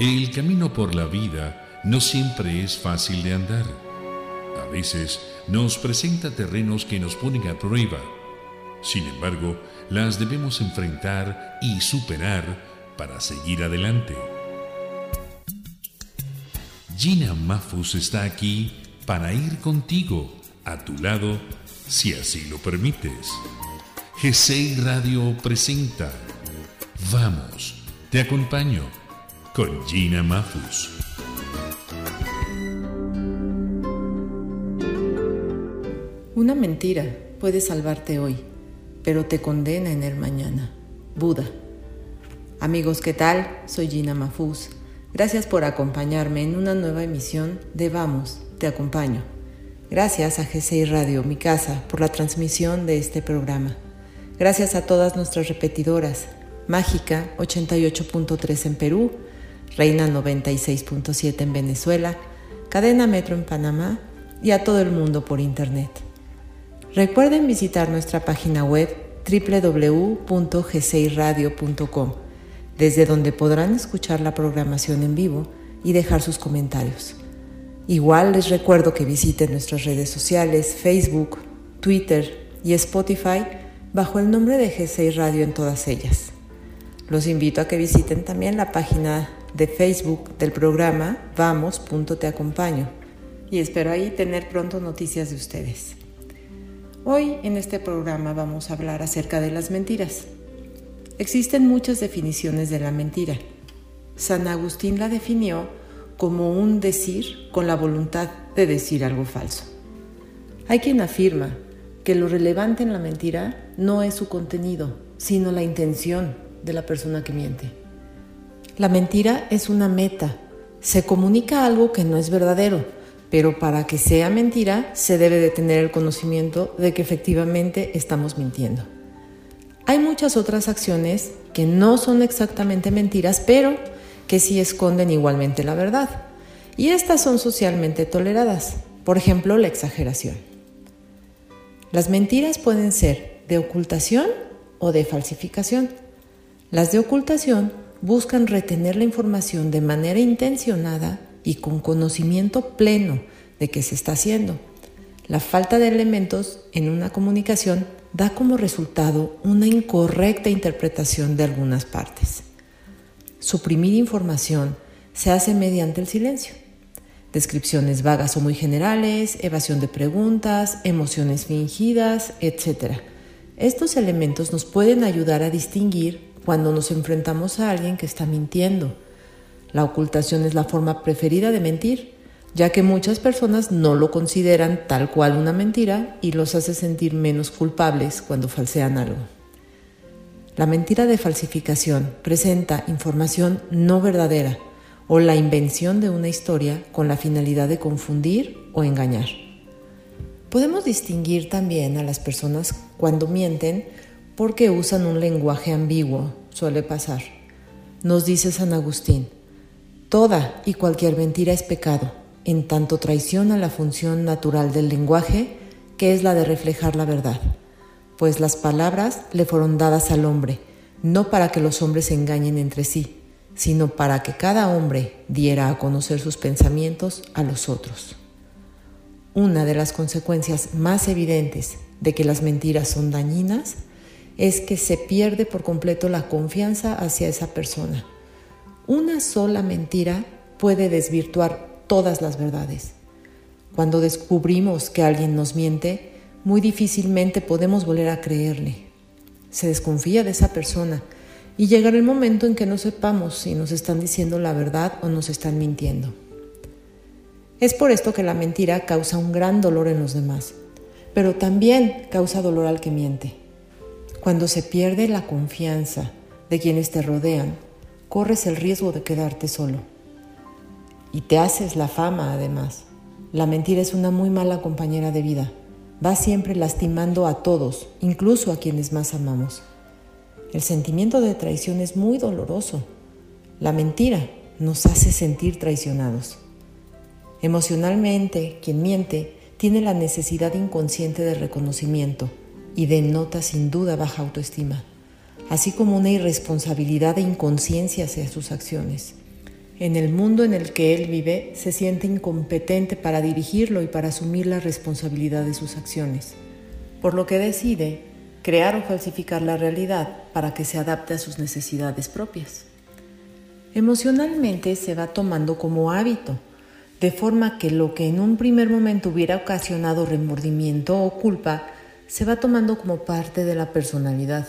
El camino por la vida no siempre es fácil de andar. A veces nos presenta terrenos que nos ponen a prueba. Sin embargo, las debemos enfrentar y superar para seguir adelante. Gina Mafus está aquí para ir contigo, a tu lado, si así lo permites. g Radio presenta Vamos, te acompaño con Gina Mafus. Una mentira puede salvarte hoy, pero te condena en el mañana. Buda. Amigos, ¿qué tal? Soy Gina Mafus. Gracias por acompañarme en una nueva emisión de Vamos, te acompaño. Gracias a G6 Radio, mi casa, por la transmisión de este programa. Gracias a todas nuestras repetidoras, Mágica 88.3 en Perú, Reina 96.7 en Venezuela, Cadena Metro en Panamá y a todo el mundo por Internet. Recuerden visitar nuestra página web www.g6radio.com, desde donde podrán escuchar la programación en vivo y dejar sus comentarios. Igual les recuerdo que visiten nuestras redes sociales, Facebook, Twitter y Spotify bajo el nombre de G6 Radio en todas ellas. Los invito a que visiten también la página de Facebook del programa Vamos.te acompaño y espero ahí tener pronto noticias de ustedes. Hoy en este programa vamos a hablar acerca de las mentiras. Existen muchas definiciones de la mentira. San Agustín la definió como un decir con la voluntad de decir algo falso. Hay quien afirma que lo relevante en la mentira no es su contenido, sino la intención de la persona que miente. La mentira es una meta. Se comunica algo que no es verdadero, pero para que sea mentira se debe de tener el conocimiento de que efectivamente estamos mintiendo. Hay muchas otras acciones que no son exactamente mentiras, pero que sí esconden igualmente la verdad. Y estas son socialmente toleradas. Por ejemplo, la exageración. Las mentiras pueden ser de ocultación o de falsificación. Las de ocultación buscan retener la información de manera intencionada y con conocimiento pleno de qué se está haciendo. La falta de elementos en una comunicación da como resultado una incorrecta interpretación de algunas partes. Suprimir información se hace mediante el silencio. Descripciones vagas o muy generales, evasión de preguntas, emociones fingidas, etc. Estos elementos nos pueden ayudar a distinguir cuando nos enfrentamos a alguien que está mintiendo. La ocultación es la forma preferida de mentir, ya que muchas personas no lo consideran tal cual una mentira y los hace sentir menos culpables cuando falsean algo. La mentira de falsificación presenta información no verdadera o la invención de una historia con la finalidad de confundir o engañar. Podemos distinguir también a las personas cuando mienten porque usan un lenguaje ambiguo, suele pasar. Nos dice San Agustín, toda y cualquier mentira es pecado, en tanto traiciona la función natural del lenguaje, que es la de reflejar la verdad, pues las palabras le fueron dadas al hombre, no para que los hombres se engañen entre sí, sino para que cada hombre diera a conocer sus pensamientos a los otros. Una de las consecuencias más evidentes de que las mentiras son dañinas es que se pierde por completo la confianza hacia esa persona. Una sola mentira puede desvirtuar todas las verdades. Cuando descubrimos que alguien nos miente, muy difícilmente podemos volver a creerle. Se desconfía de esa persona y llegará el momento en que no sepamos si nos están diciendo la verdad o nos están mintiendo. Es por esto que la mentira causa un gran dolor en los demás, pero también causa dolor al que miente. Cuando se pierde la confianza de quienes te rodean, corres el riesgo de quedarte solo. Y te haces la fama además. La mentira es una muy mala compañera de vida. Va siempre lastimando a todos, incluso a quienes más amamos. El sentimiento de traición es muy doloroso. La mentira nos hace sentir traicionados. Emocionalmente, quien miente tiene la necesidad inconsciente de reconocimiento y denota sin duda baja autoestima, así como una irresponsabilidad e inconsciencia hacia sus acciones. en el mundo en el que él vive, se siente incompetente para dirigirlo y para asumir la responsabilidad de sus acciones, por lo que decide crear o falsificar la realidad para que se adapte a sus necesidades propias. Emocionalmente se va tomando como hábito, de forma que lo que en un primer momento hubiera ocasionado remordimiento o culpa, se va tomando como parte de la personalidad.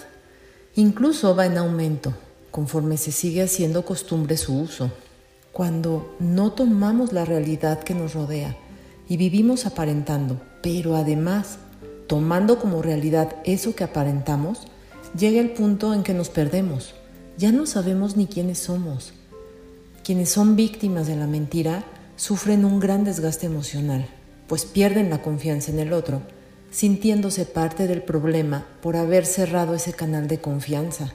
Incluso va en aumento, conforme se sigue haciendo costumbre su uso. Cuando no tomamos la realidad que nos rodea y vivimos aparentando, pero además tomando como realidad eso que aparentamos, llega el punto en que nos perdemos. Ya no sabemos ni quiénes somos. Quienes son víctimas de la mentira sufren un gran desgaste emocional, pues pierden la confianza en el otro, sintiéndose parte del problema por haber cerrado ese canal de confianza.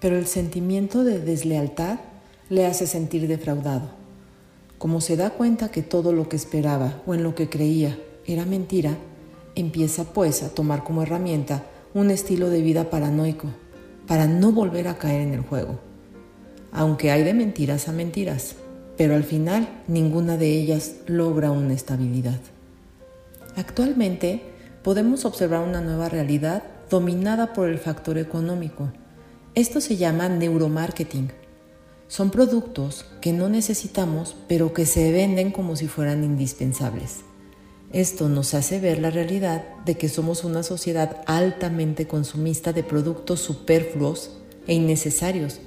Pero el sentimiento de deslealtad le hace sentir defraudado. Como se da cuenta que todo lo que esperaba o en lo que creía era mentira, empieza pues a tomar como herramienta un estilo de vida paranoico para no volver a caer en el juego. Aunque hay de mentiras a mentiras, pero al final ninguna de ellas logra una estabilidad. Actualmente podemos observar una nueva realidad dominada por el factor económico. Esto se llama neuromarketing son productos que no necesitamos, pero que se venden como si fueran indispensables. Esto nos hace ver la realidad de que somos una sociedad altamente consumista de productos superfluos e innecesarios,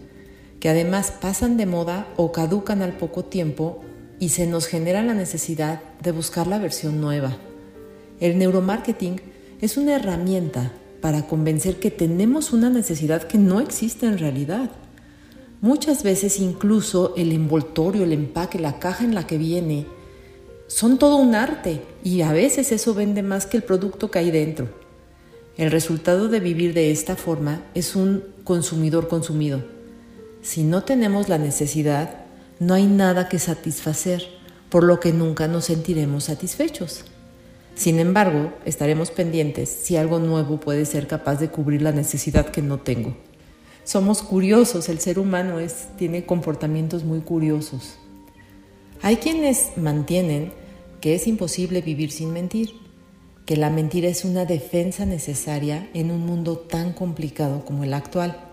que además pasan de moda o caducan al poco tiempo y se nos genera la necesidad de buscar la versión nueva. El neuromarketing es una herramienta para convencer que tenemos una necesidad que no existe en realidad Muchas veces incluso el envoltorio, el empaque, la caja en la que viene, son todo un arte y a veces eso vende más que el producto que hay dentro. El resultado de vivir de esta forma es un consumidor consumido. Si no tenemos la necesidad, no hay nada que satisfacer, por lo que nunca nos sentiremos satisfechos. Sin embargo, estaremos pendientes si algo nuevo puede ser capaz de cubrir la necesidad que no tengo somos curiosos, el ser humano tiene comportamientos muy curiosos. Hay quienes mantienen que es imposible vivir sin mentir, que la mentira es una defensa necesaria en un mundo tan complicado como el actual.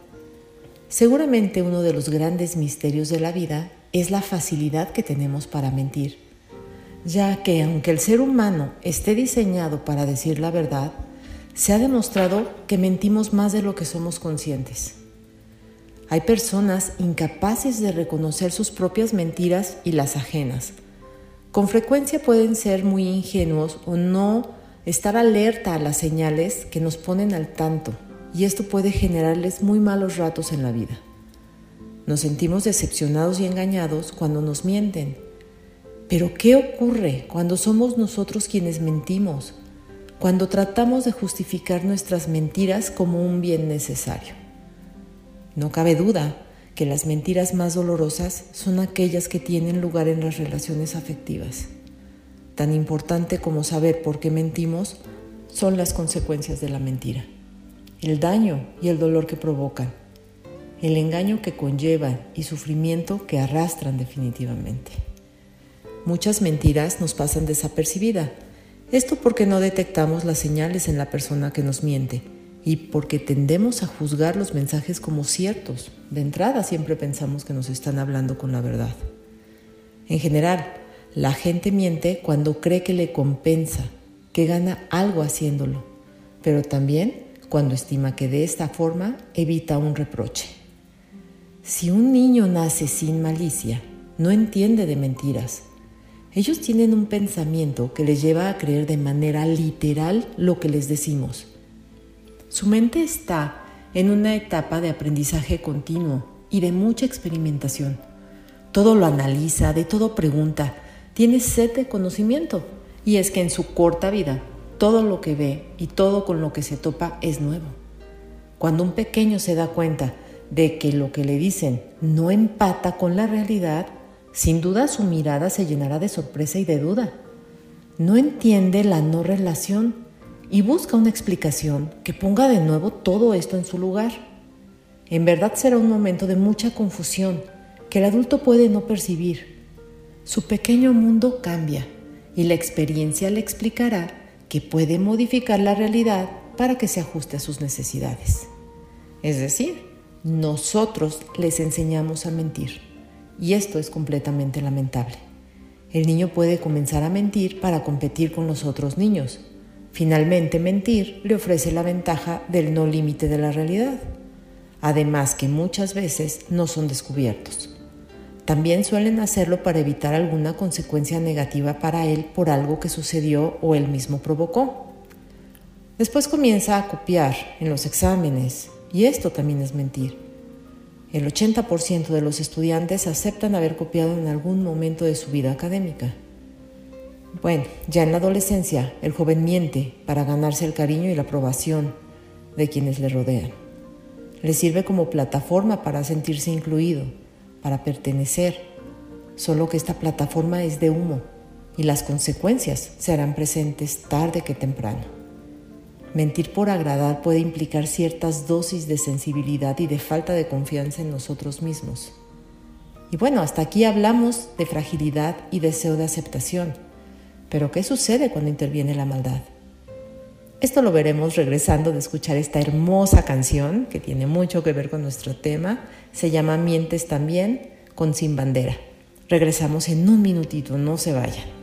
Seguramente uno de los grandes misterios de la vida es la facilidad que tenemos para mentir, ya que aunque el ser humano esté diseñado para decir la verdad, se ha demostrado que mentimos más de lo que somos conscientes. Hay personas incapaces de reconocer sus propias mentiras y las ajenas. Con frecuencia pueden ser muy ingenuos o no estar alerta a las señales que nos ponen al tanto y esto puede generarles muy malos ratos en la vida. Nos sentimos decepcionados y engañados cuando nos mienten. Pero ¿qué ocurre cuando somos nosotros quienes mentimos? Cuando tratamos de justificar nuestras mentiras como un bien necesario. No cabe duda que las mentiras más dolorosas son aquellas que tienen lugar en las relaciones afectivas. Tan importante como saber por qué mentimos son las consecuencias de la mentira, el daño y el dolor que provocan, el engaño que conllevan y sufrimiento que arrastran definitivamente. Muchas mentiras nos pasan desapercibida, esto porque no detectamos las señales en la persona que nos miente y porque tendemos a juzgar los mensajes como ciertos. De entrada siempre pensamos que nos están hablando con la verdad. En general, la gente miente cuando cree que le compensa, que gana algo haciéndolo, pero también cuando estima que de esta forma evita un reproche. Si un niño nace sin malicia, no entiende de mentiras. Ellos tienen un pensamiento que les lleva a creer de manera literal lo que les decimos su mente está en una etapa de aprendizaje continuo y de mucha experimentación. Todo lo analiza, de todo pregunta, tiene sed de conocimiento. Y es que en su corta vida, todo lo que ve y todo con lo que se topa es nuevo. Cuando un pequeño se da cuenta de que lo que le dicen no empata con la realidad, sin duda su mirada se llenará de sorpresa y de duda. No entiende la no relación y busca una explicación que ponga de nuevo todo esto en su lugar. En verdad será un momento de mucha confusión, que el adulto puede no percibir. Su pequeño mundo cambia y la experiencia le explicará que puede modificar la realidad para que se ajuste a sus necesidades. Es decir, nosotros les enseñamos a mentir y esto es completamente lamentable. El niño puede comenzar a mentir para competir con los otros niños. Finalmente, mentir le ofrece la ventaja del no límite de la realidad, además que muchas veces no son descubiertos. También suelen hacerlo para evitar alguna consecuencia negativa para él por algo que sucedió o él mismo provocó. Después comienza a copiar en los exámenes, y esto también es mentir. El 80% de los estudiantes aceptan haber copiado en algún momento de su vida académica. Bueno, ya en la adolescencia, el joven miente para ganarse el cariño y la aprobación de quienes le rodean. Le sirve como plataforma para sentirse incluido, para pertenecer, solo que esta plataforma es de humo y las consecuencias se harán presentes tarde que temprano. Mentir por agradar puede implicar ciertas dosis de sensibilidad y de falta de confianza en nosotros mismos. Y bueno, hasta aquí hablamos de fragilidad y deseo de aceptación. Pero ¿qué sucede cuando interviene la maldad? Esto lo veremos regresando de escuchar esta hermosa canción que tiene mucho que ver con nuestro tema. Se llama Mientes también con Sin Bandera. Regresamos en un minutito, no se vayan.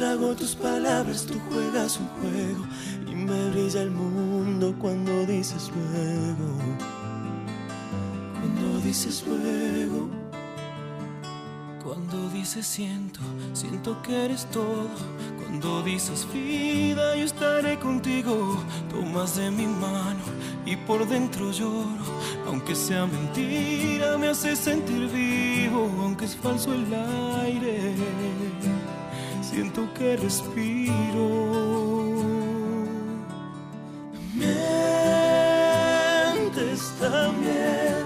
Trago tus palabras, tú juegas un juego y me brilla el mundo cuando dices luego. Cuando dices luego. Cuando dices siento, siento que eres todo. Cuando dices vida, yo estaré contigo. Tomas de mi mano y por dentro lloro. Aunque sea mentira, me hace sentir vivo. Aunque es falso el aire, siento que respiro. Mientes también,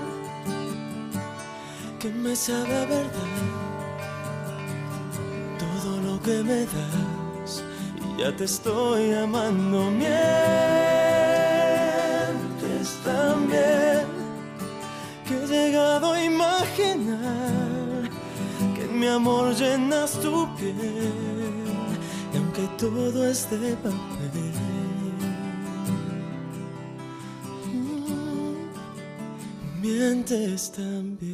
que me sabe a verdad todo lo que me das. Y ya te estoy amando, mientes también que he llegado a imaginar mi amor llenas tu piel y aunque todo es de papel. Mm, mientes también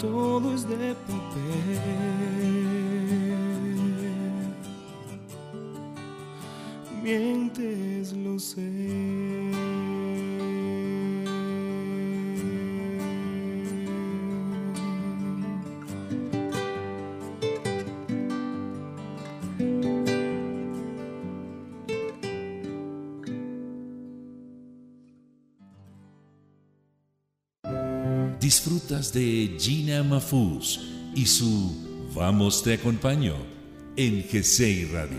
Que todo es de papel. Disfrutas de Gina Mafuz y su Vamos te acompaño en G6 Radio.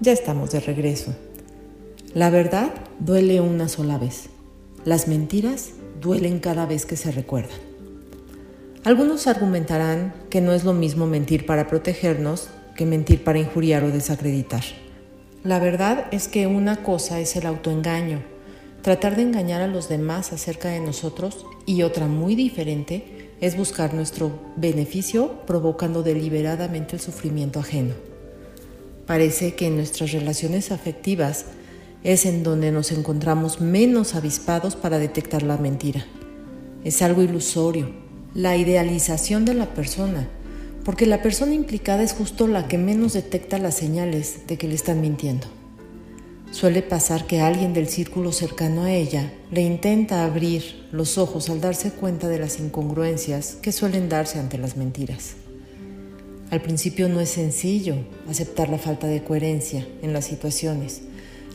Ya estamos de regreso. La verdad duele una sola vez. Las mentiras duelen cada vez que se recuerdan. Algunos argumentarán que no es lo mismo mentir para protegernos que mentir para injuriar o desacreditar. La verdad es que una cosa es el autoengaño, tratar de engañar a los demás acerca de nosotros, y otra muy diferente es buscar nuestro beneficio provocando deliberadamente el sufrimiento ajeno. Parece que en nuestras relaciones afectivas es en donde nos encontramos menos avispados para detectar la mentira. Es algo ilusorio, la idealización de la persona, porque la persona implicada es justo la que menos detecta las señales de que le están mintiendo. Suele pasar que alguien del círculo cercano a ella le intenta abrir los ojos al darse cuenta de las incongruencias que suelen darse ante las mentiras. Al principio no es sencillo aceptar la falta de coherencia en las situaciones.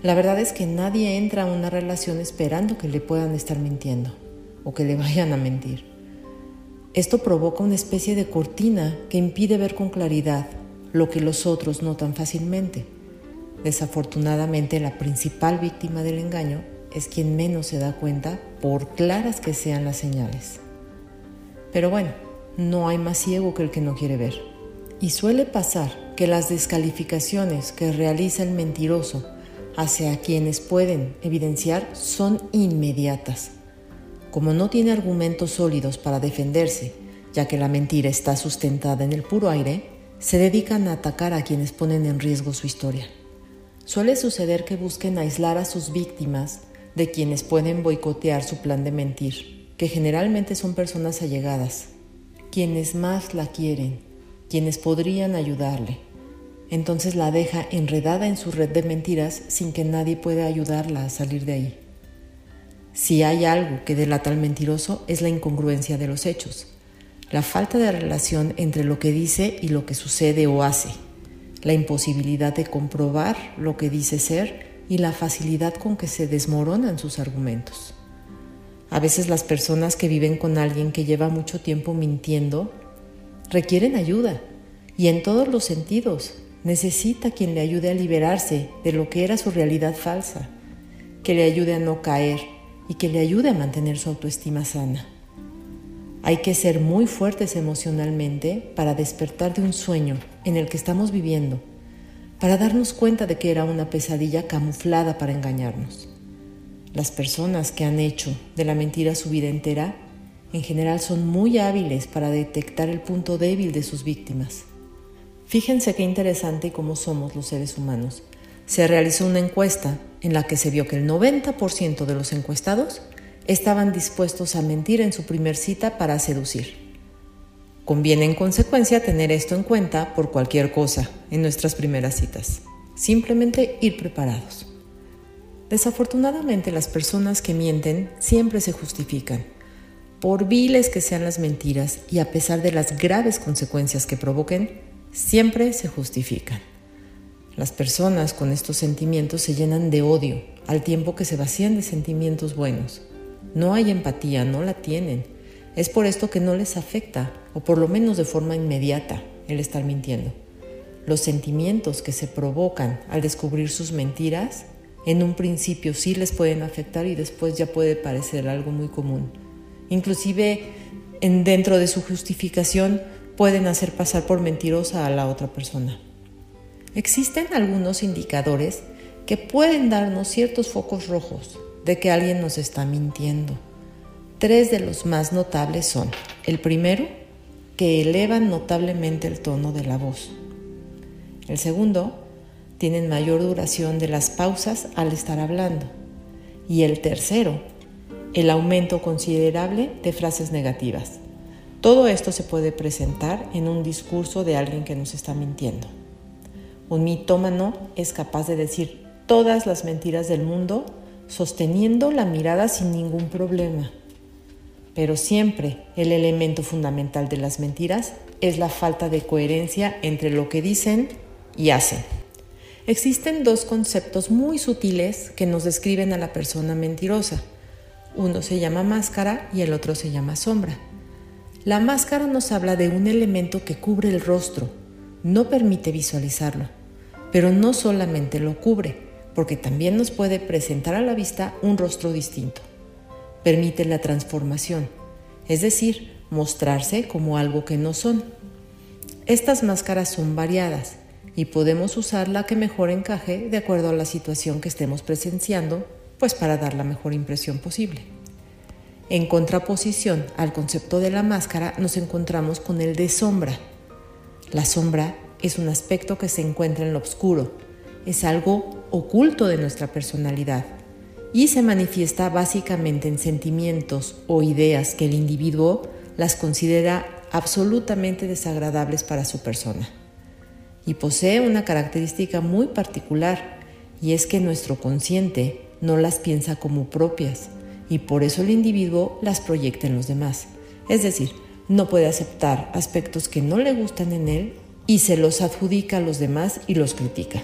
La verdad es que nadie entra a una relación esperando que le puedan estar mintiendo o que le vayan a mentir. Esto provoca una especie de cortina que impide ver con claridad lo que los otros notan fácilmente. Desafortunadamente, la principal víctima del engaño es quien menos se da cuenta por claras que sean las señales. Pero bueno, no hay más ciego que el que no quiere ver. Y suele pasar que las descalificaciones que realiza el mentiroso hacia quienes pueden evidenciar son inmediatas como no tiene argumentos sólidos para defenderse, ya que la mentira está sustentada en el puro aire, se dedican a atacar a quienes ponen en riesgo su historia. Suele suceder que busquen aislar a sus víctimas de quienes pueden boicotear su plan de mentir, que generalmente son personas allegadas, quienes más la quieren, quienes podrían ayudarle. Entonces la deja enredada en su red de mentiras sin que nadie pueda ayudarla a salir de ahí. Si hay algo que delata al mentiroso es la incongruencia de los hechos, la falta de relación entre lo que dice y lo que sucede o hace, la imposibilidad de comprobar lo que dice ser y la facilidad con que se desmoronan sus argumentos. A veces las personas que viven con alguien que lleva mucho tiempo mintiendo requieren ayuda y en todos los sentidos necesita quien le ayude a liberarse de lo que era su realidad falsa, que le ayude a no caer y que le ayude a mantener su autoestima sana. Hay que ser muy fuertes emocionalmente para despertar de un sueño en el que estamos viviendo, para darnos cuenta de que era una pesadilla camuflada para engañarnos. Las personas que han hecho de la mentira su vida entera, en general son muy hábiles para detectar el punto débil de sus víctimas. Fíjense qué interesante cómo somos los seres humanos se realizó una encuesta en la que se vio que el 90% de los encuestados estaban dispuestos a mentir en su primer cita para seducir. Conviene en consecuencia tener esto en cuenta por cualquier cosa en nuestras primeras citas. Simplemente ir preparados. Desafortunadamente las personas que mienten siempre se justifican. Por viles que sean las mentiras y a pesar de las graves consecuencias que provoquen, siempre se justifican. Las personas con estos sentimientos se llenan de odio al tiempo que se vacían de sentimientos buenos. No hay empatía, no la tienen. Es por esto que no les afecta, o por lo menos de forma inmediata, el estar mintiendo. Los sentimientos que se provocan al descubrir sus mentiras, en un principio sí les pueden afectar y después ya puede parecer algo muy común. Inclusive en, dentro de su justificación pueden hacer pasar por mentirosa a la otra persona. Existen algunos indicadores que pueden darnos ciertos focos rojos de que alguien nos está mintiendo. Tres de los más notables son, el primero, que elevan notablemente el tono de la voz. El segundo, tienen mayor duración de las pausas al estar hablando. Y el tercero, el aumento considerable de frases negativas. Todo esto se puede presentar en un discurso de alguien que nos está mintiendo. Un mitómano es capaz de decir todas las mentiras del mundo sosteniendo la mirada sin ningún problema. Pero siempre el elemento fundamental de las mentiras es la falta de coherencia entre lo que dicen y hacen. Existen dos conceptos muy sutiles que nos describen a la persona mentirosa. Uno se llama máscara y el otro se llama sombra. La máscara nos habla de un elemento que cubre el rostro, no permite visualizarlo, pero no solamente lo cubre, porque también nos puede presentar a la vista un rostro distinto. Permite la transformación, es decir, mostrarse como algo que no son. Estas máscaras son variadas y podemos usar la que mejor encaje de acuerdo a la situación que estemos presenciando, pues para dar la mejor impresión posible. En contraposición al concepto de la máscara nos encontramos con el de sombra. La sombra es un aspecto que se encuentra en lo oscuro, es algo oculto de nuestra personalidad y se manifiesta básicamente en sentimientos o ideas que el individuo las considera absolutamente desagradables para su persona y posee una característica muy particular y es que nuestro consciente no las piensa como propias y por eso el individuo las proyecta en los demás. Es decir, no puede aceptar aspectos que no le gustan en él y se los adjudica a los demás y los critica.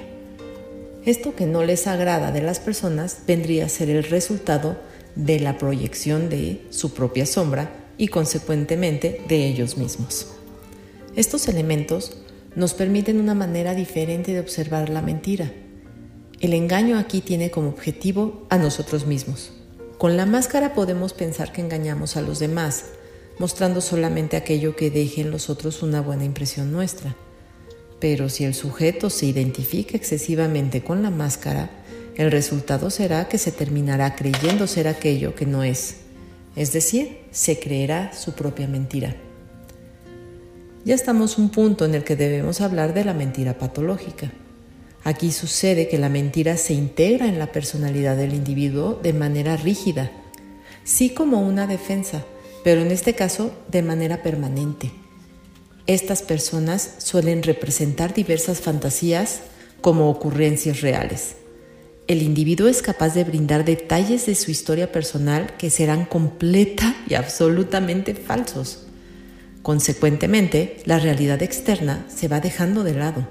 Esto que no les agrada de las personas vendría a ser el resultado de la proyección de su propia sombra y consecuentemente de ellos mismos. Estos elementos nos permiten una manera diferente de observar la mentira. El engaño aquí tiene como objetivo a nosotros mismos. Con la máscara podemos pensar que engañamos a los demás, mostrando solamente aquello que deje en los otros una buena impresión nuestra. Pero si el sujeto se identifica excesivamente con la máscara, el resultado será que se terminará creyendo ser aquello que no es, es decir, se creerá su propia mentira ya estamos un punto en el que debemos hablar de la mentira patológica. Aquí sucede que la mentira se integra en la personalidad del individuo de manera rígida, sí como una defensa, pero en este caso de manera permanente. Estas personas suelen representar diversas fantasías como ocurrencias reales. El individuo es capaz de brindar detalles de su historia personal que serán completa y absolutamente falsos. Consecuentemente, la realidad externa se va dejando de lado,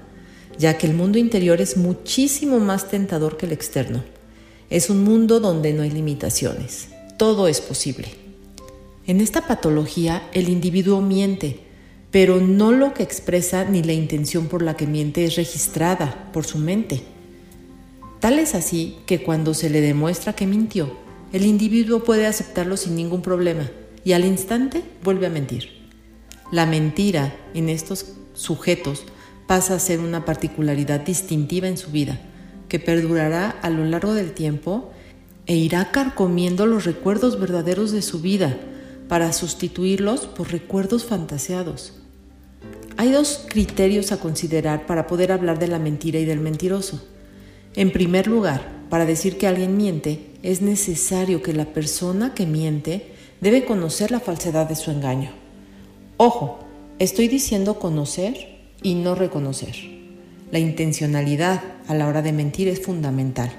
ya que el mundo interior es muchísimo más tentador que el externo. Es un mundo donde no hay limitaciones, todo es posible. En esta patología el individuo miente, pero no lo que expresa ni la intención por la que miente es registrada por su mente. Tal es así que cuando se le demuestra que mintió, el individuo puede aceptarlo sin ningún problema y al instante vuelve a mentir. La mentira en estos sujetos pasa a ser una particularidad distintiva en su vida, que perdurará a lo largo del tiempo e irá carcomiendo los recuerdos verdaderos de su vida para sustituirlos por recuerdos fantaseados. Hay dos criterios a considerar para poder hablar de la mentira y del mentiroso. En primer lugar, para decir que alguien miente, es necesario que la persona que miente debe conocer la falsedad de su engaño. Ojo, estoy diciendo conocer y no reconocer. La intencionalidad a la hora de mentir es fundamental.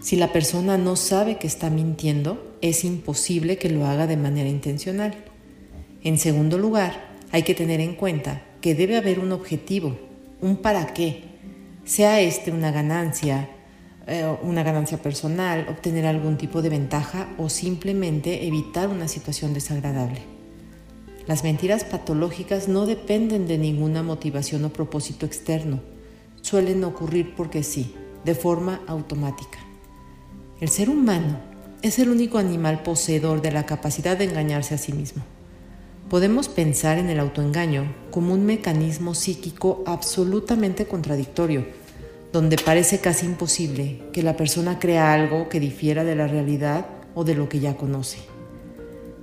Si la persona no sabe que está mintiendo, es imposible que lo haga de manera intencional. En segundo lugar, hay que tener en cuenta que debe haber un objetivo, un para qué, sea este una ganancia, eh, una ganancia personal, obtener algún tipo de ventaja o simplemente evitar una situación desagradable. Las mentiras patológicas no dependen de ninguna motivación o propósito externo. Suelen ocurrir porque sí, de forma automática. El ser humano es el único animal poseedor de la capacidad de engañarse a sí mismo. Podemos pensar en el autoengaño como un mecanismo psíquico absolutamente contradictorio, donde parece casi imposible que la persona crea algo que difiera de la realidad o de lo que ya conoce.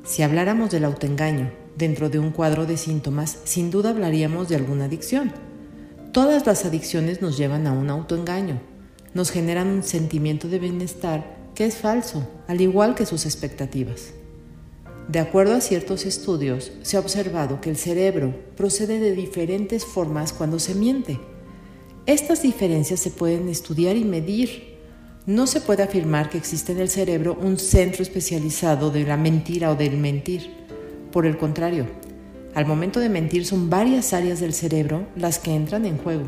Si habláramos del autoengaño dentro de un cuadro de síntomas, sin duda hablaríamos de alguna adicción. Todas las adicciones nos llevan a un autoengaño, nos generan un sentimiento de bienestar, que es falso, al igual que sus expectativas. De acuerdo a ciertos estudios, se ha observado que el cerebro procede de diferentes formas cuando se miente. Estas diferencias se pueden estudiar y medir. No se puede afirmar que existe en el cerebro un centro especializado de la mentira o del mentir. Por el contrario, al momento de mentir son varias áreas del cerebro las que entran en juego.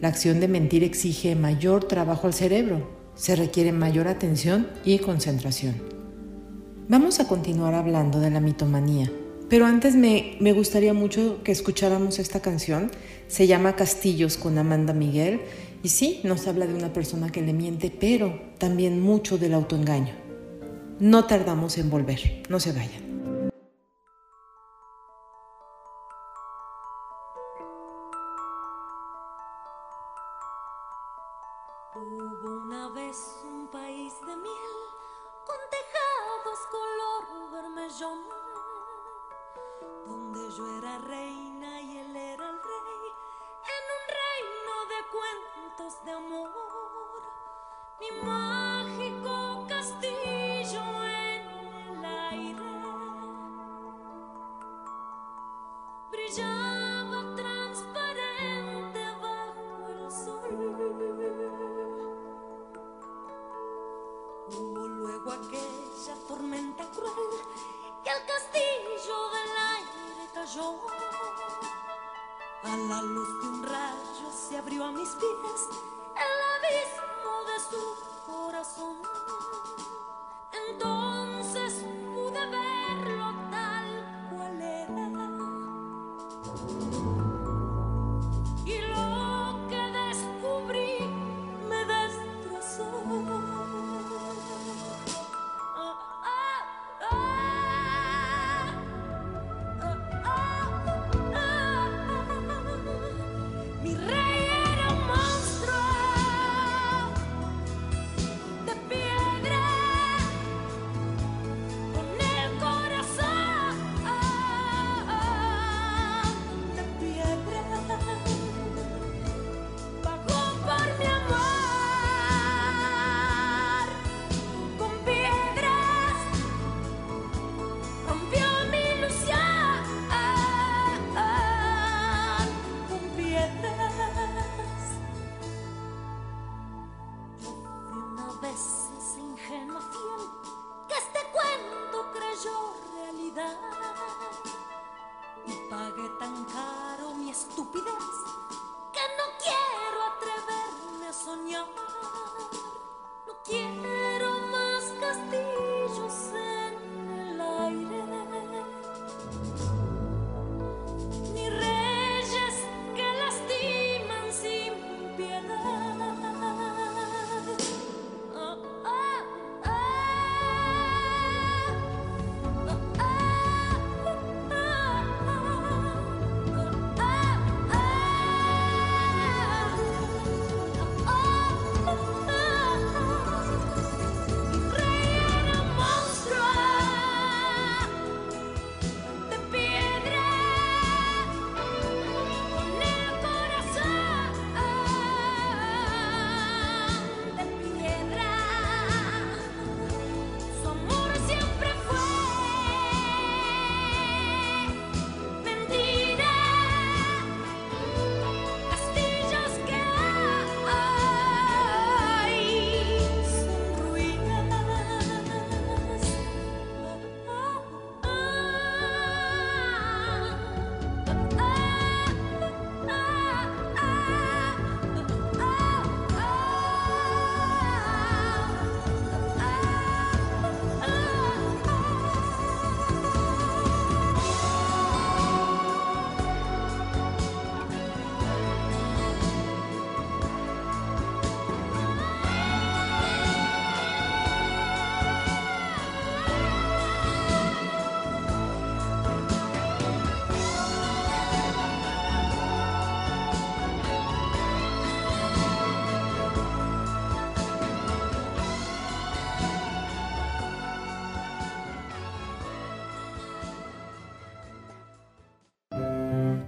La acción de mentir exige mayor trabajo al cerebro, se requiere mayor atención y concentración. Vamos a continuar hablando de la mitomanía, pero antes me, me, gustaría mucho que escucháramos esta canción. Se llama Castillos con Amanda Miguel y sí, nos habla de una persona que le miente, pero también mucho del autoengaño. No tardamos en volver, no se vayan.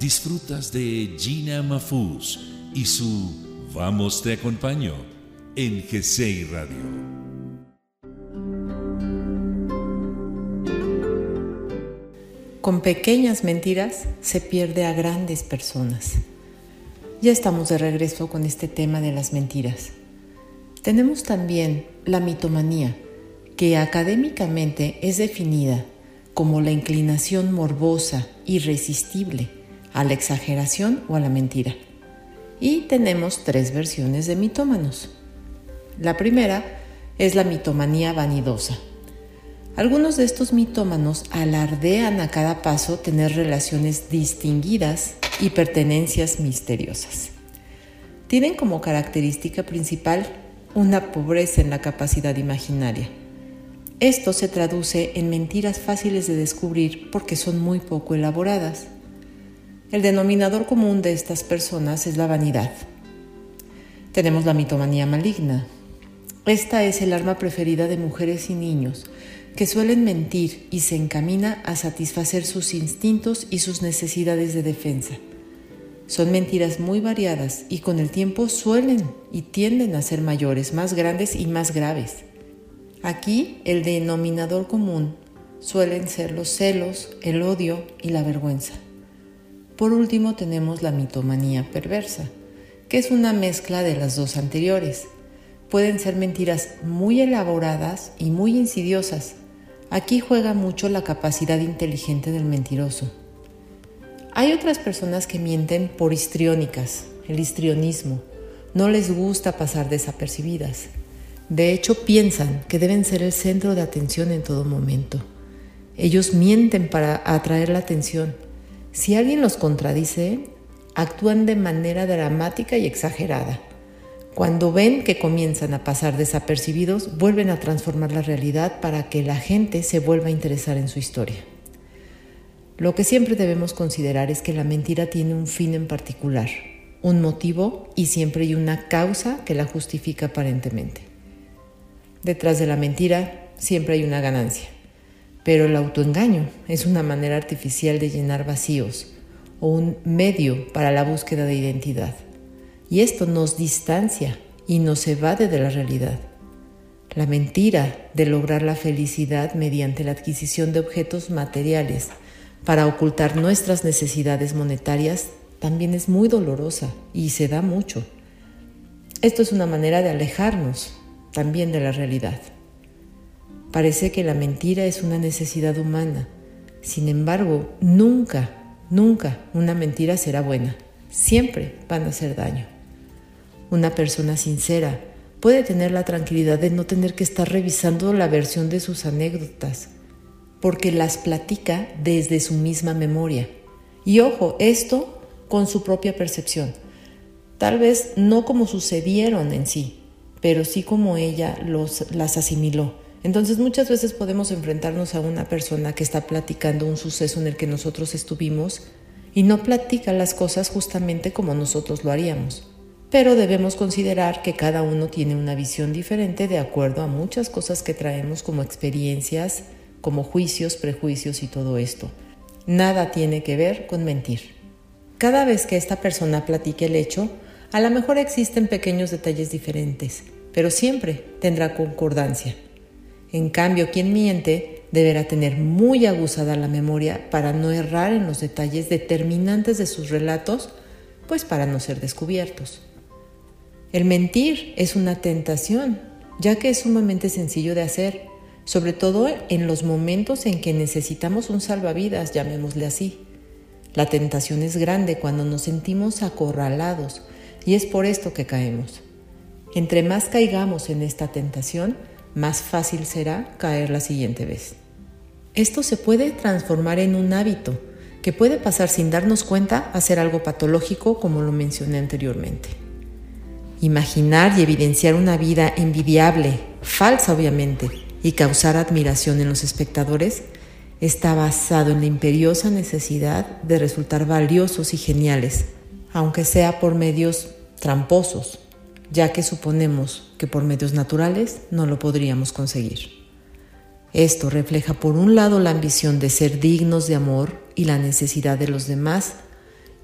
disfrutas de Gina Mafuz y su Vamos te acompaño en GCI Radio. Con pequeñas mentiras se pierde a grandes personas. Ya estamos de regreso con este tema de las mentiras. Tenemos también la mitomanía, que académicamente es definida como la inclinación morbosa, irresistible, a la exageración o a la mentira. Y tenemos tres versiones de mitómanos. La primera es la mitomanía vanidosa, algunos de estos mitómanos alardean a cada paso tener relaciones distinguidas y pertenencias misteriosas. Tienen como característica principal una pobreza en la capacidad imaginaria. Esto se traduce en mentiras fáciles de descubrir porque son muy poco elaboradas. El denominador común de estas personas es la vanidad. Tenemos la mitomanía maligna. Esta es el arma preferida de mujeres y niños que suelen mentir y se encamina a satisfacer sus instintos y sus necesidades de defensa. Son mentiras muy variadas y con el tiempo suelen y tienden a ser mayores, más grandes y más graves. Aquí el denominador común suelen ser los celos, el odio y la vergüenza. Por último tenemos la mitomanía perversa, que es una mezcla de las dos anteriores. Pueden ser mentiras muy elaboradas y muy insidiosas, Aquí juega mucho la capacidad inteligente del mentiroso. Hay otras personas que mienten por histriónicas, el histrionismo. No les gusta pasar desapercibidas. De hecho, piensan que deben ser el centro de atención en todo momento. Ellos mienten para atraer la atención. Si alguien los contradice, actúan de manera dramática y exagerada. Cuando ven que comienzan a pasar desapercibidos, vuelven a transformar la realidad para que la gente se vuelva a interesar en su historia. Lo que siempre debemos considerar es que la mentira tiene un fin en particular, un motivo y siempre hay una causa que la justifica aparentemente. Detrás de la mentira siempre hay una ganancia, pero el autoengaño es una manera artificial de llenar vacíos o un medio para la búsqueda de identidad y esto nos distancia y nos evade de la realidad. La mentira de lograr la felicidad mediante la adquisición de objetos materiales para ocultar nuestras necesidades monetarias también es muy dolorosa y se da mucho. Esto es una manera de alejarnos también de la realidad. Parece que la mentira es una necesidad humana. Sin embargo, nunca, nunca una mentira será buena. Siempre van a hacer daño. Una persona sincera puede tener la tranquilidad de no tener que estar revisando la versión de sus anécdotas, porque las platica desde su misma memoria. Y ojo, esto con su propia percepción. Tal vez no como sucedieron en sí, pero sí como ella los, las asimiló. Entonces muchas veces podemos enfrentarnos a una persona que está platicando un suceso en el que nosotros estuvimos y no platica las cosas justamente como nosotros lo haríamos pero debemos considerar que cada uno tiene una visión diferente de acuerdo a muchas cosas que traemos como experiencias, como juicios, prejuicios y todo esto. Nada tiene que ver con mentir. Cada vez que esta persona platique el hecho, a lo mejor existen pequeños detalles diferentes, pero siempre tendrá concordancia. En cambio, quien miente deberá tener muy aguzada la memoria para no errar en los detalles determinantes de sus relatos, pues para no ser descubiertos. El mentir es una tentación, ya que es sumamente sencillo de hacer, sobre todo en los momentos en que necesitamos un salvavidas, llamémosle así. La tentación es grande cuando nos sentimos acorralados y es por esto que caemos. Entre más caigamos en esta tentación, más fácil será caer la siguiente vez. Esto se puede transformar en un hábito que puede pasar sin darnos cuenta a ser algo patológico como lo mencioné anteriormente. Imaginar y evidenciar una vida envidiable, falsa obviamente, y causar admiración en los espectadores está basado en la imperiosa necesidad de resultar valiosos y geniales, aunque sea por medios tramposos, ya que suponemos que por medios naturales no lo podríamos conseguir. Esto refleja por un lado la ambición de ser dignos de amor y la necesidad de los demás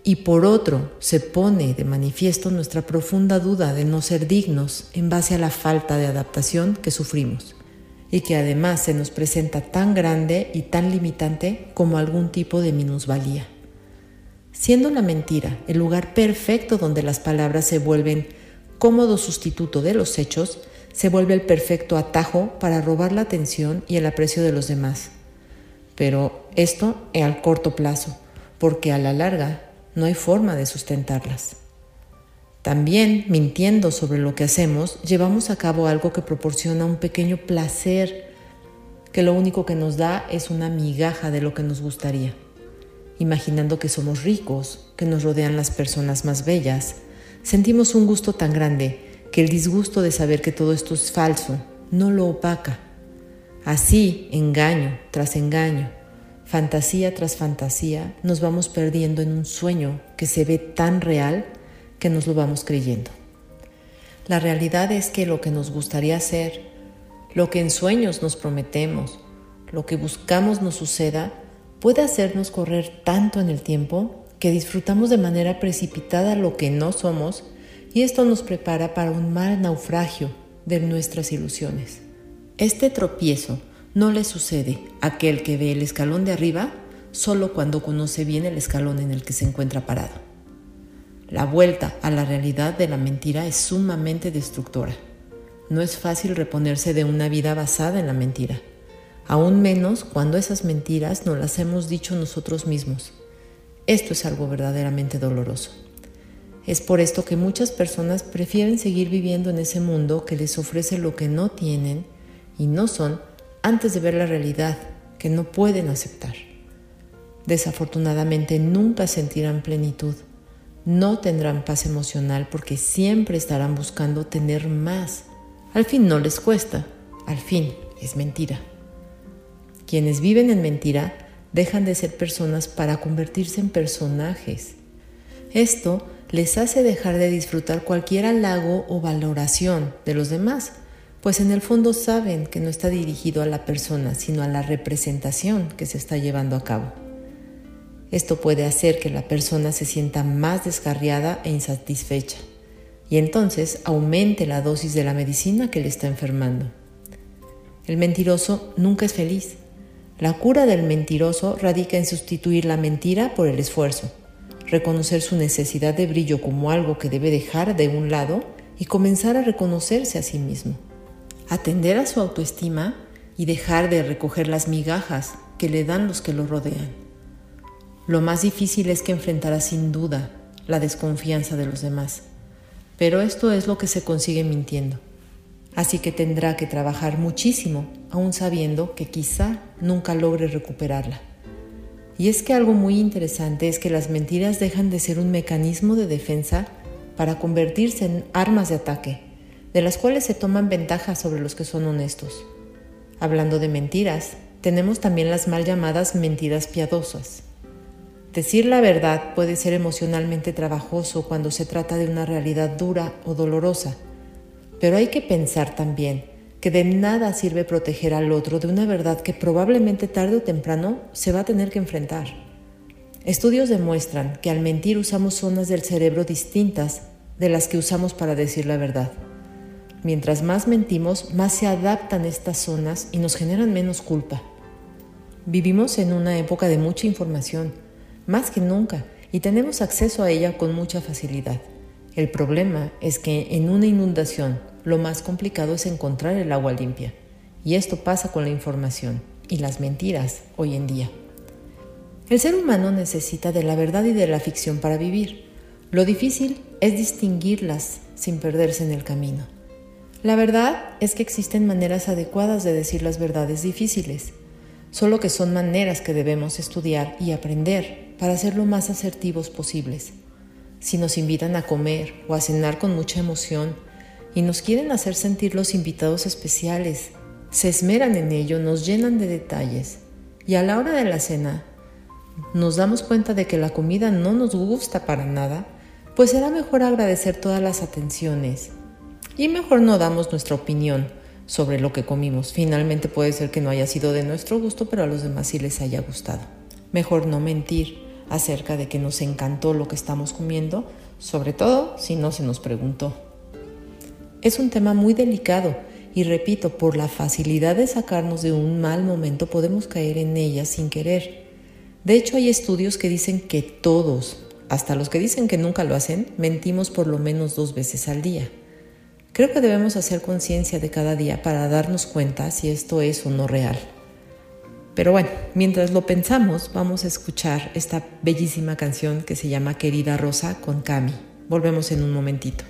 y por otro se pone de manifiesto nuestra profunda duda de no ser dignos en base a la falta de adaptación que sufrimos. y que además se nos presenta tan grande y tan limitante como algún tipo de minusvalía. Siendo la mentira el lugar perfecto donde las palabras se vuelven cómodo sustituto de los hechos, se vuelve el perfecto atajo para robar la atención y el aprecio de los demás. Pero esto es al corto plazo, porque a la larga no hay forma de sustentarlas. También, mintiendo sobre lo que hacemos, llevamos a cabo algo que proporciona un pequeño placer, que lo único que nos da es una migaja de lo que nos gustaría. Imaginando que somos ricos, que nos rodean las personas más bellas, sentimos un gusto tan grande que el disgusto de saber que todo esto es falso no lo opaca. Así, engaño tras engaño, fantasía tras fantasía, nos vamos perdiendo en un sueño que se ve tan real que nos lo vamos creyendo. La realidad es que lo que nos gustaría hacer, lo que en sueños nos prometemos, lo que buscamos nos suceda, puede hacernos correr tanto en el tiempo que disfrutamos de manera precipitada lo que no somos y esto nos prepara para un mal naufragio de nuestras ilusiones. Este tropiezo no le sucede a aquel que ve el escalón de arriba solo cuando conoce bien el escalón en el que se encuentra parado. La vuelta a la realidad de la mentira es sumamente destructora. No es fácil reponerse de una vida basada en la mentira, aún menos cuando esas mentiras no las hemos dicho nosotros mismos. Esto es algo verdaderamente doloroso. Es por esto que muchas personas prefieren seguir viviendo en ese mundo que les ofrece lo que no tienen y no son antes de ver la realidad que no pueden aceptar. Desafortunadamente nunca sentirán plenitud no tendrán paz emocional porque siempre estarán buscando tener más. Al fin no les cuesta, al fin es mentira. Quienes viven en mentira dejan de ser personas para convertirse en personajes. Esto les hace dejar de disfrutar cualquier halago o valoración de los demás, pues en el fondo saben que no está dirigido a la persona, sino a la representación que se está llevando a cabo. Esto puede hacer que la persona se sienta más descarriada e insatisfecha y entonces aumente la dosis de la medicina que le está enfermando. El mentiroso nunca es feliz. La cura del mentiroso radica en sustituir la mentira por el esfuerzo, reconocer su necesidad de brillo como algo que debe dejar de un lado y comenzar a reconocerse a sí mismo, atender a su autoestima y dejar de recoger las migajas que le dan los que lo rodean. Lo más difícil es que enfrentará sin duda la desconfianza de los demás, pero esto es lo que se consigue mintiendo. Así que tendrá que trabajar muchísimo, aún sabiendo que quizá nunca logre recuperarla. Y es que algo muy interesante es que las mentiras dejan de ser un mecanismo de defensa para convertirse en armas de ataque, de las cuales se toman ventajas sobre los que son honestos. Hablando de mentiras, tenemos también las mal llamadas mentiras piadosas. Decir la verdad puede ser emocionalmente trabajoso cuando se trata de una realidad dura o dolorosa, pero hay que pensar también que de nada sirve proteger al otro de una verdad que probablemente tarde o temprano se va a tener que enfrentar. Estudios demuestran que al mentir usamos zonas del cerebro distintas de las que usamos para decir la verdad. Mientras más mentimos, más se adaptan estas zonas y nos generan menos culpa. Vivimos en una época de mucha información más que nunca, y tenemos acceso a ella con mucha facilidad. El problema es que en una inundación lo más complicado es encontrar el agua limpia, y esto pasa con la información y las mentiras hoy en día. El ser humano necesita de la verdad y de la ficción para vivir. Lo difícil es distinguirlas sin perderse en el camino. La verdad es que existen maneras adecuadas de decir las verdades difíciles, solo que son maneras que debemos estudiar y aprender para ser lo más asertivos posibles. Si nos invitan a comer o a cenar con mucha emoción y nos quieren hacer sentir los invitados especiales, se esmeran en ello, nos llenan de detalles y a la hora de la cena nos damos cuenta de que la comida no nos gusta para nada, pues será mejor agradecer todas las atenciones y mejor no damos nuestra opinión sobre lo que comimos. Finalmente puede ser que no haya sido de nuestro gusto, pero a los demás sí les haya gustado. Mejor no mentir acerca de que nos encantó lo que estamos comiendo, sobre todo si no se nos preguntó. Es un tema muy delicado y repito, por la facilidad de sacarnos de un mal momento podemos caer en ellas sin querer. De hecho, hay estudios que dicen que todos, hasta los que dicen que nunca lo hacen, mentimos por lo menos dos veces al día. Creo que debemos hacer conciencia de cada día para darnos cuenta si esto es o no real. Pero bueno, mientras lo pensamos, vamos a escuchar esta bellísima canción que se llama Querida Rosa con Cami. Volvemos en un momentito.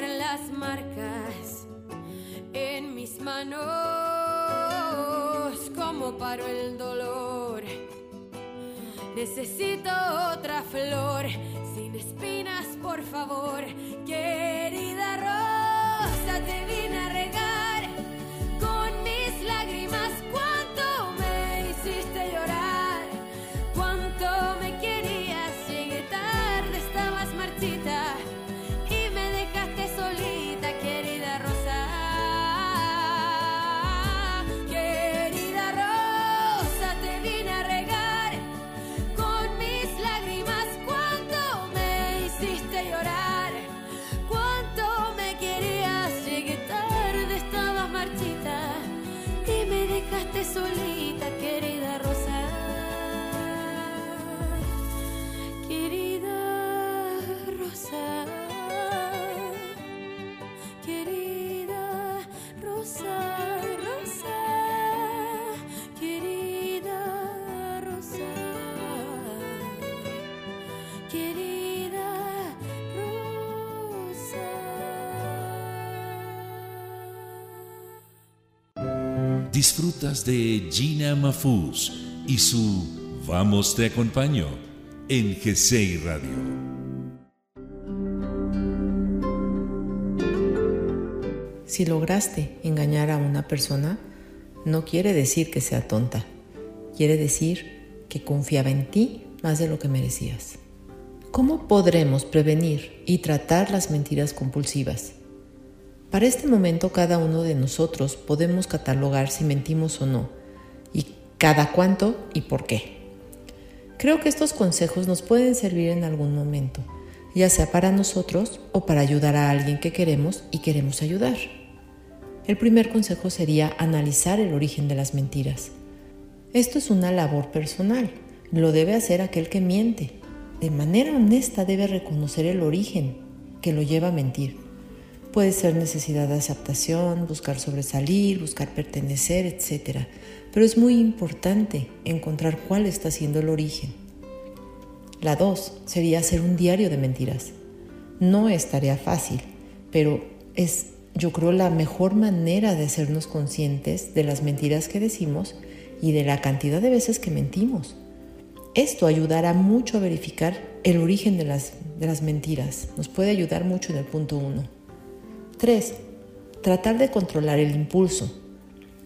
Las marcas en mis manos, como paro el dolor. Necesito otra flor, sin espinas, por favor, querida rosa, te disfrutas de Gina Mafuz y su Vamos te acompaño en GCI Radio. Si lograste engañar a una persona, no quiere decir que sea tonta. Quiere decir que confiaba en ti más de lo que merecías. ¿Cómo podremos prevenir y tratar las mentiras compulsivas? Para este momento cada uno de nosotros podemos catalogar si mentimos o no, y cada cuánto y por qué. Creo que estos consejos nos pueden servir en algún momento, ya sea para nosotros o para ayudar a alguien que queremos y queremos ayudar. El primer consejo sería analizar el origen de las mentiras. Esto es una labor personal, lo debe hacer aquel que miente. De manera honesta debe reconocer el origen que lo lleva a mentir Puede ser necesidad de aceptación, buscar sobresalir, buscar pertenecer, etc. Pero es muy importante encontrar cuál está siendo el origen. La dos sería hacer un diario de mentiras. No es tarea fácil, pero es, yo creo, la mejor manera de hacernos conscientes de las mentiras que decimos y de la cantidad de veces que mentimos. Esto ayudará mucho a verificar el origen de las, de las mentiras. Nos puede ayudar mucho en el punto uno. 3. Tratar de controlar el impulso.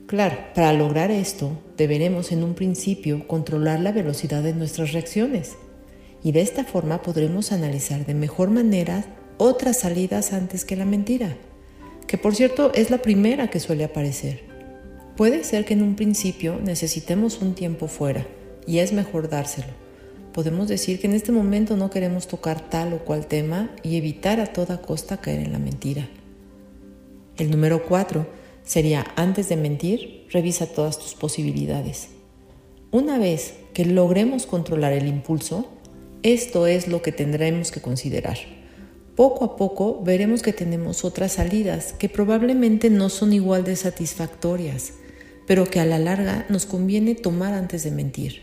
Claro, para lograr esto deberemos en un principio controlar la velocidad de nuestras reacciones y de esta forma podremos analizar de mejor manera otras salidas antes que la mentira, que por cierto es la primera que suele aparecer. Puede ser que en un principio necesitemos un tiempo fuera y es mejor dárselo. Podemos decir que en este momento no queremos tocar tal o cual tema y evitar a toda costa caer en la mentira. El número cuatro sería, antes de mentir, revisa todas tus posibilidades. Una vez que logremos controlar el impulso, esto es lo que tendremos que considerar. Poco a poco veremos que tenemos otras salidas que probablemente no son igual de satisfactorias, pero que a la larga nos conviene tomar antes de mentir.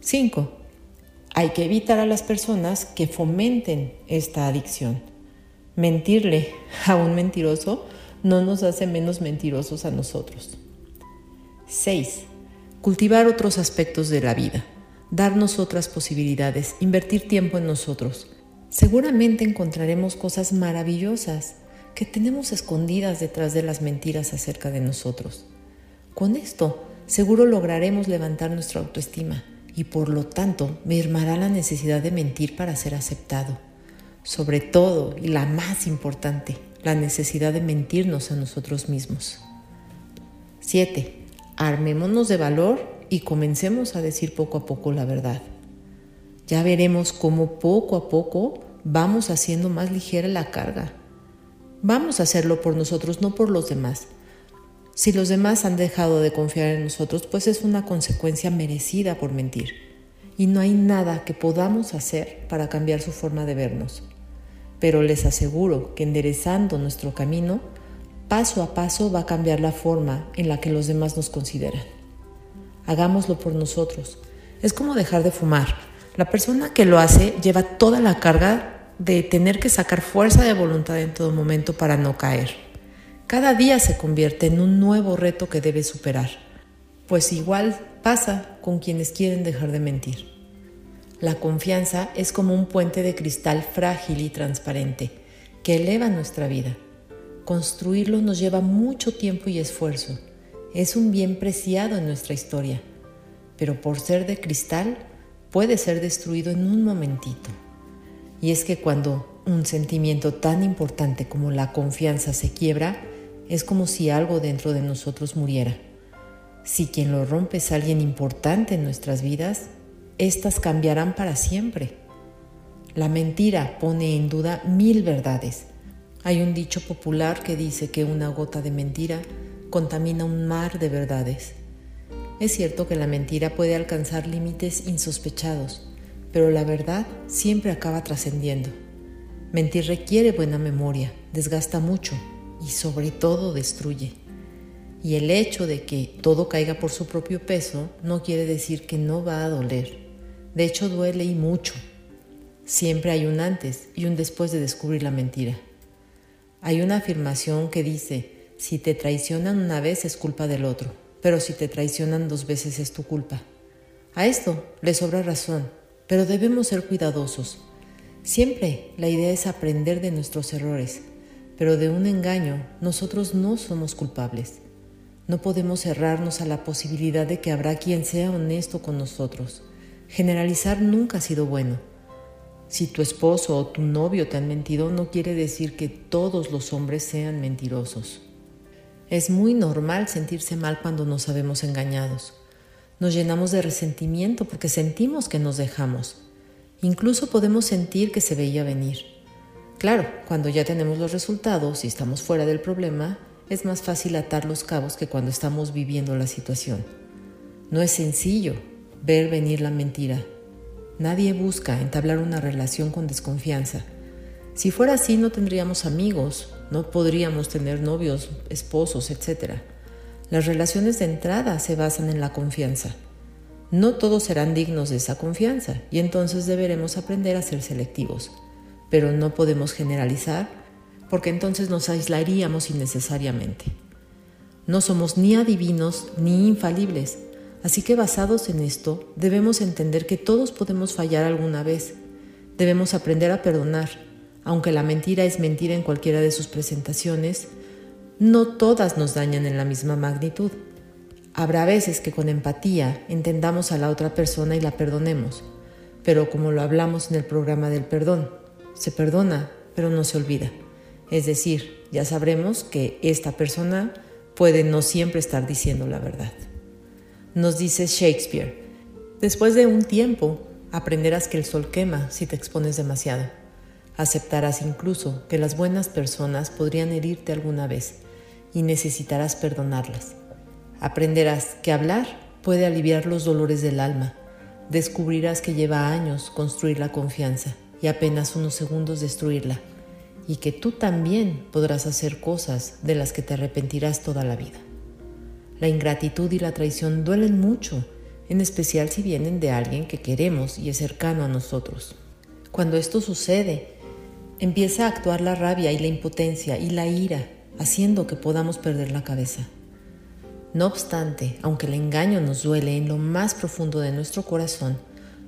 5. Hay que evitar a las personas que fomenten esta adicción. Mentirle a un mentiroso no nos hace menos mentirosos a nosotros. 6. Cultivar otros aspectos de la vida darnos otras posibilidades, invertir tiempo en nosotros. Seguramente encontraremos cosas maravillosas que tenemos escondidas detrás de las mentiras acerca de nosotros. Con esto, seguro lograremos levantar nuestra autoestima y por lo tanto mermará la necesidad de mentir para ser aceptado. Sobre todo, y la más importante, la necesidad de mentirnos a nosotros mismos. 7. Armémonos de valor y comencemos a decir poco a poco la verdad. Ya veremos cómo poco a poco vamos haciendo más ligera la carga. Vamos a hacerlo por nosotros, no por los demás. Si los demás han dejado de confiar en nosotros, pues es una consecuencia merecida por mentir. Y no hay nada que podamos hacer para cambiar su forma de vernos. Pero les aseguro que enderezando nuestro camino, paso a paso va a cambiar la forma en la que los demás nos consideran hagámoslo por nosotros. Es como dejar de fumar. La persona que lo hace lleva toda la carga de tener que sacar fuerza de voluntad en todo momento para no caer. Cada día se convierte en un nuevo reto que debe superar. Pues igual pasa con quienes quieren dejar de mentir. La confianza es como un puente de cristal frágil y transparente que eleva nuestra vida. Construirlo nos lleva mucho tiempo y esfuerzo es un bien preciado en nuestra historia, pero por ser de cristal puede ser destruido en un momentito. Y es que cuando un sentimiento tan importante como la confianza se quiebra, es como si algo dentro de nosotros muriera. Si quien lo rompe es alguien importante en nuestras vidas, éstas cambiarán para siempre. La mentira pone en duda mil verdades. Hay un dicho popular que dice que una gota de mentira contamina un mar de verdades. Es cierto que la mentira puede alcanzar límites insospechados, pero la verdad siempre acaba trascendiendo. Mentir requiere buena memoria, desgasta mucho y sobre todo destruye. Y el hecho de que todo caiga por su propio peso no quiere decir que no va a doler. De hecho duele y mucho. Siempre hay un antes y un después de descubrir la mentira. Hay una afirmación que dice, si te traicionan una vez es culpa del otro, pero si te traicionan dos veces es tu culpa. A esto le sobra razón, pero debemos ser cuidadosos. Siempre la idea es aprender de nuestros errores, pero de un engaño nosotros no somos culpables. No podemos cerrarnos a la posibilidad de que habrá quien sea honesto con nosotros. Generalizar nunca ha sido bueno. Si tu esposo o tu novio te han mentido, no quiere decir que todos los hombres sean mentirosos. Es muy normal sentirse mal cuando nos sabemos engañados. Nos llenamos de resentimiento porque sentimos que nos dejamos. Incluso podemos sentir que se veía venir. Claro, cuando ya tenemos los resultados y estamos fuera del problema, es más fácil atar los cabos que cuando estamos viviendo la situación. No es sencillo ver venir la mentira. Nadie busca entablar una relación con desconfianza. Si fuera así no tendríamos amigos, no podríamos tener novios, esposos, etc. Las relaciones de entrada se basan en la confianza. No todos serán dignos de esa confianza y entonces deberemos aprender a ser selectivos. Pero no podemos generalizar porque entonces nos aislaríamos innecesariamente. No somos ni adivinos ni infalibles, así que basados en esto debemos entender que todos podemos fallar alguna vez. Debemos aprender a perdonar aunque la mentira es mentira en cualquiera de sus presentaciones, no todas nos dañan en la misma magnitud. Habrá veces que con empatía entendamos a la otra persona y la perdonemos, pero como lo hablamos en el programa del perdón, se perdona, pero no se olvida. Es decir, ya sabremos que esta persona puede no siempre estar diciendo la verdad. Nos dice Shakespeare, después de un tiempo aprenderás que el sol quema si te expones demasiado. Aceptarás incluso que las buenas personas podrían herirte alguna vez y necesitarás perdonarlas. Aprenderás que hablar puede aliviar los dolores del alma. Descubrirás que lleva años construir la confianza y apenas unos segundos destruirla y que tú también podrás hacer cosas de las que te arrepentirás toda la vida. La ingratitud y la traición duelen mucho, en especial si vienen de alguien que queremos y es cercano a nosotros. Cuando esto sucede, empieza a actuar la rabia y la impotencia y la ira, haciendo que podamos perder la cabeza. No obstante, aunque el engaño nos duele en lo más profundo de nuestro corazón,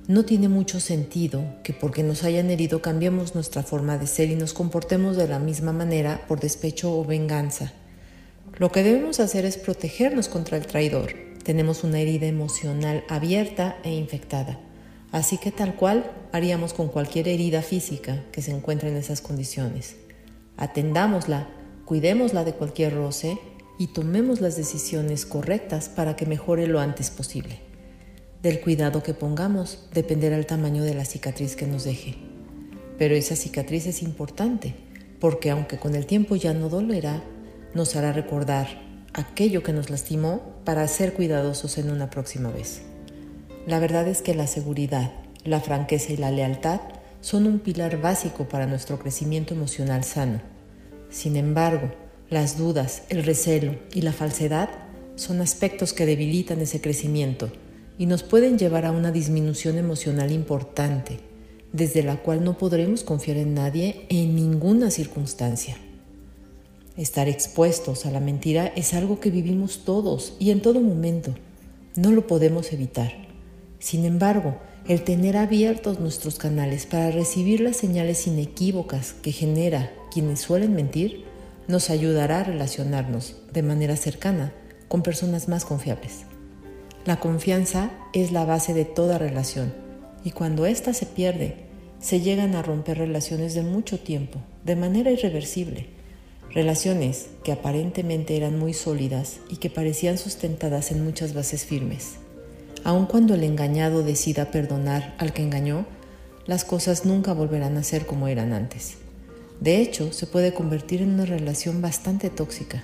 no tiene mucho sentido que porque nos hayan herido cambiemos nuestra forma de ser y nos comportemos de la misma manera por despecho o venganza. Lo que debemos hacer es protegernos contra el traidor. Tenemos una herida emocional abierta e infectada, así que tal cual haríamos con cualquier herida física que se encuentre en esas condiciones. Atendámosla, cuidémosla de cualquier roce y tomemos las decisiones correctas para que mejore lo antes posible. Del cuidado que pongamos dependerá el tamaño de la cicatriz que nos deje. Pero esa cicatriz es importante porque aunque con el tiempo ya no dolerá, nos hará recordar aquello que nos lastimó para ser cuidadosos en una próxima vez. La verdad es que la seguridad, la franqueza y la lealtad son un pilar básico para nuestro crecimiento emocional sano. Sin embargo, las dudas, el recelo y la falsedad son aspectos que debilitan ese crecimiento y nos pueden llevar a una disminución emocional importante, desde la cual no podremos confiar en nadie en ninguna circunstancia. Estar expuestos a la mentira es algo que vivimos todos y en todo momento. No lo podemos evitar. Sin embargo, el tener abiertos nuestros canales para recibir las señales inequívocas que genera quienes suelen mentir nos ayudará a relacionarnos de manera cercana con personas más confiables. La confianza es la base de toda relación y cuando ésta se pierde, se llegan a romper relaciones de mucho tiempo, de manera irreversible. Relaciones que aparentemente eran muy sólidas y que parecían sustentadas en muchas bases firmes. Aun cuando el engañado decida perdonar al que engañó, las cosas nunca volverán a ser como eran antes. De hecho, se puede convertir en una relación bastante tóxica.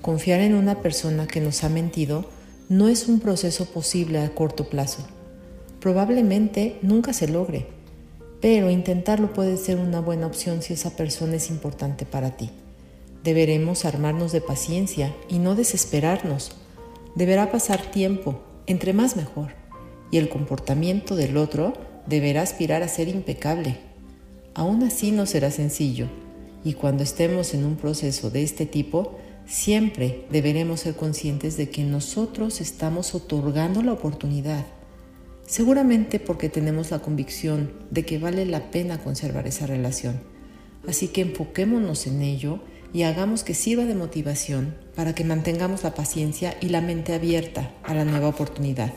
Confiar en una persona que nos ha mentido no es un proceso posible a corto plazo. Probablemente nunca se logre, pero intentarlo puede ser una buena opción si esa persona es importante para ti. Deberemos armarnos de paciencia y no desesperarnos. Deberá pasar tiempo, entre más mejor, y el comportamiento del otro deberá aspirar a ser impecable. Aún así no será sencillo, y cuando estemos en un proceso de este tipo, Siempre deberemos ser conscientes de que nosotros estamos otorgando la oportunidad, seguramente porque tenemos la convicción de que vale la pena conservar esa relación. Así que enfoquémonos en ello y hagamos que sirva de motivación para que mantengamos la paciencia y la mente abierta a la nueva oportunidad.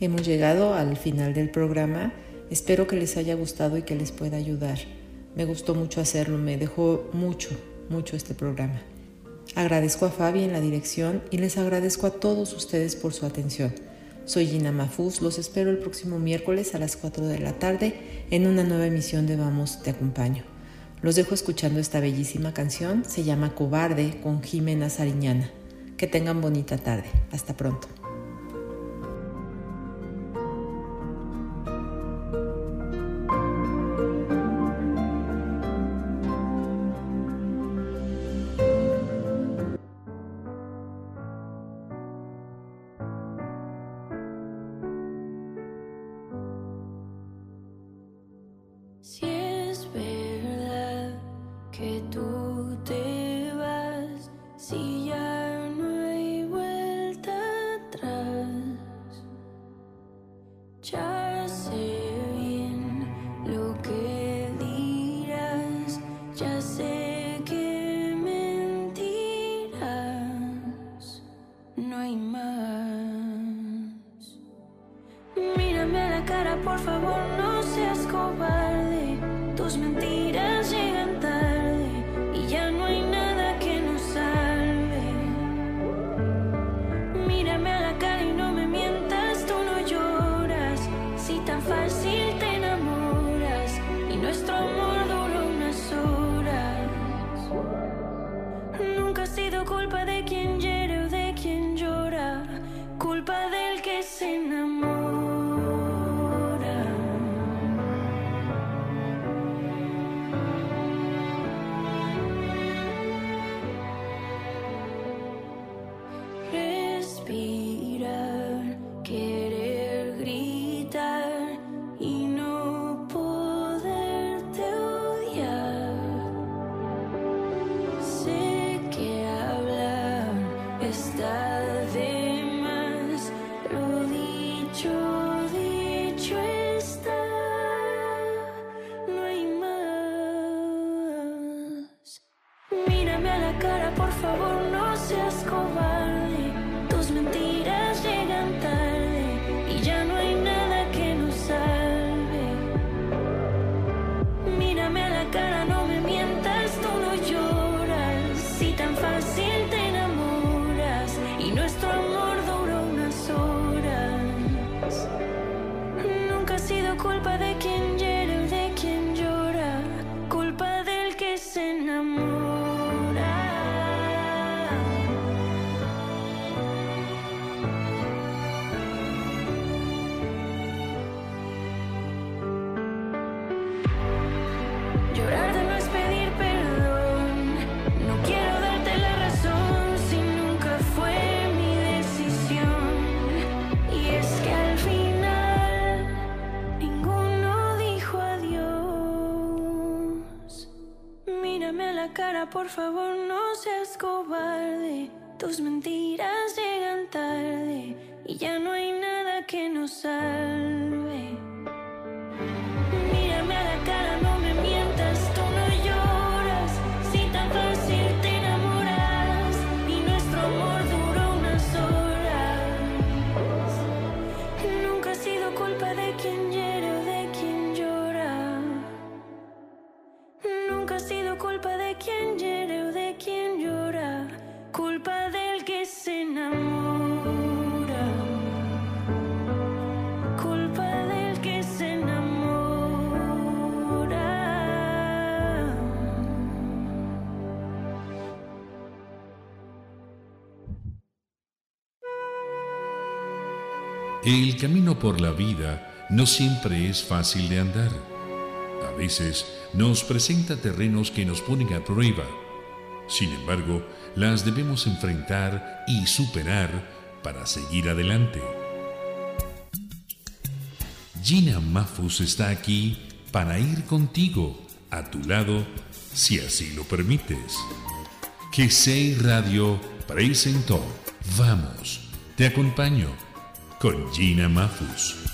Hemos llegado al final del programa. Espero que les haya gustado y que les pueda ayudar. Me gustó mucho hacerlo, me dejó mucho, mucho este programa. Agradezco a Fabi en la dirección y les agradezco a todos ustedes por su atención. Soy Gina Mafuz, los espero el próximo miércoles a las 4 de la tarde en una nueva emisión de Vamos, te acompaño. Los dejo escuchando esta bellísima canción, se llama Cobarde con Jimena Sariñana. Que tengan bonita tarde. Hasta pronto. por favor no seas cobarde. Tus mentiras. por favor El camino por la vida no siempre es fácil de andar. A veces nos presenta terrenos que nos ponen a prueba. Sin embargo, las debemos enfrentar y superar para seguir adelante. Gina Mafus está aquí para ir contigo, a tu lado, si así lo permites. Que Radio presentó Vamos, te acompaño con Gina Mafus.